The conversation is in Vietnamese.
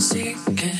seeking.